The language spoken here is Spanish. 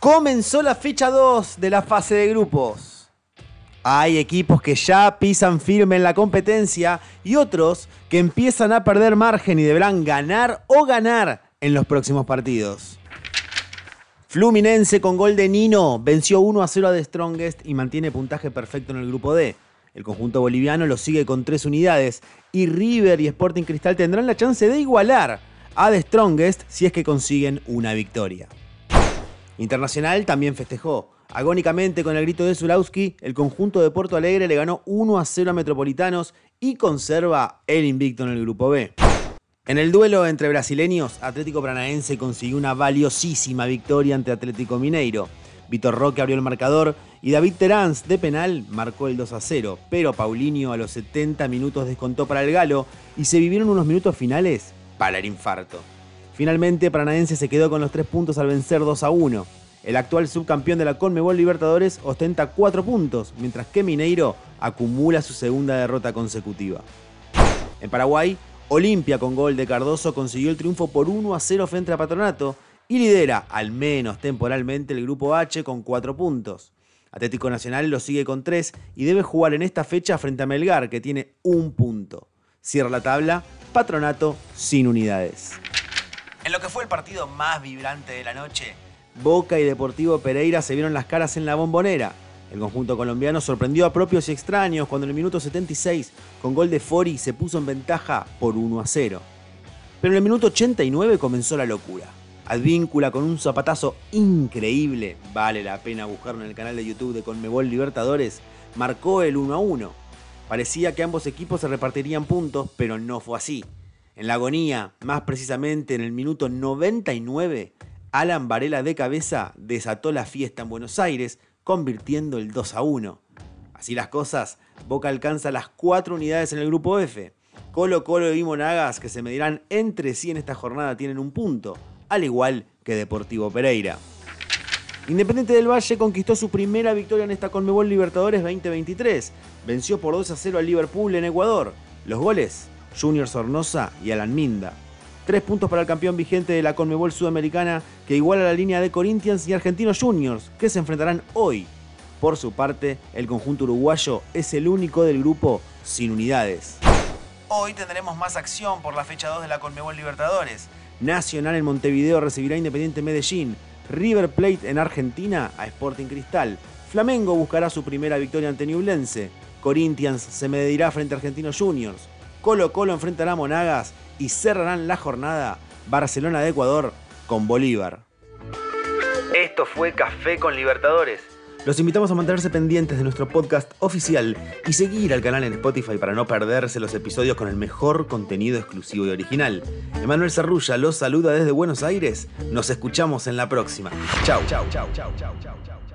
Comenzó la fecha 2 de la fase de grupos. Hay equipos que ya pisan firme en la competencia y otros que empiezan a perder margen y deberán ganar o ganar en los próximos partidos. Fluminense con gol de Nino venció 1 a 0 a The Strongest y mantiene puntaje perfecto en el grupo D. El conjunto boliviano lo sigue con 3 unidades y River y Sporting Cristal tendrán la chance de igualar a The Strongest si es que consiguen una victoria. Internacional también festejó. Agónicamente con el grito de Zulawski, el conjunto de Porto Alegre le ganó 1 a 0 a Metropolitanos y conserva el invicto en el grupo B. En el duelo entre brasileños, Atlético Paranaense consiguió una valiosísima victoria ante Atlético Mineiro. Vitor Roque abrió el marcador y David Terán de penal marcó el 2 a 0, pero Paulinho a los 70 minutos descontó para el Galo y se vivieron unos minutos finales para el infarto. Finalmente, Paranaense se quedó con los tres puntos al vencer 2 a 1. El actual subcampeón de la Conmebol Libertadores ostenta 4 puntos, mientras que Mineiro acumula su segunda derrota consecutiva. En Paraguay, Olimpia con gol de Cardoso consiguió el triunfo por 1 a 0 frente a Patronato y lidera, al menos temporalmente, el grupo H con 4 puntos. Atlético Nacional lo sigue con 3 y debe jugar en esta fecha frente a Melgar, que tiene un punto. Cierra la tabla, Patronato sin unidades. En lo que fue el partido más vibrante de la noche, Boca y Deportivo Pereira se vieron las caras en la bombonera. El conjunto colombiano sorprendió a propios y extraños cuando en el minuto 76, con gol de Fori, se puso en ventaja por 1 a 0. Pero en el minuto 89 comenzó la locura. Advíncula con un zapatazo increíble, vale la pena buscarlo en el canal de YouTube de Conmebol Libertadores, marcó el 1 a 1. Parecía que ambos equipos se repartirían puntos, pero no fue así. En la agonía, más precisamente en el minuto 99, Alan Varela de cabeza desató la fiesta en Buenos Aires, convirtiendo el 2 a 1. Así las cosas, Boca alcanza las cuatro unidades en el grupo F. Colo Colo y Monagas, que se medirán entre sí en esta jornada, tienen un punto, al igual que Deportivo Pereira. Independiente del Valle conquistó su primera victoria en esta Conmebol Libertadores 2023. Venció por 2 a 0 al Liverpool en Ecuador. Los goles Junior Sornosa y Alan Minda. Tres puntos para el campeón vigente de la Conmebol Sudamericana que iguala la línea de Corinthians y Argentinos Juniors, que se enfrentarán hoy. Por su parte, el conjunto uruguayo es el único del grupo sin unidades. Hoy tendremos más acción por la fecha 2 de la Conmebol Libertadores. Nacional en Montevideo recibirá Independiente Medellín. River Plate en Argentina a Sporting Cristal. Flamengo buscará su primera victoria ante Newlense. Corinthians se medirá frente a Argentinos Juniors. Colo Colo enfrentará a Monagas y cerrarán la jornada Barcelona de Ecuador con Bolívar. Esto fue Café con Libertadores. Los invitamos a mantenerse pendientes de nuestro podcast oficial y seguir al canal en Spotify para no perderse los episodios con el mejor contenido exclusivo y original. Emanuel Cerrulla los saluda desde Buenos Aires. Nos escuchamos en la próxima. Chau, chau, chau, chau, chau, chau, chau.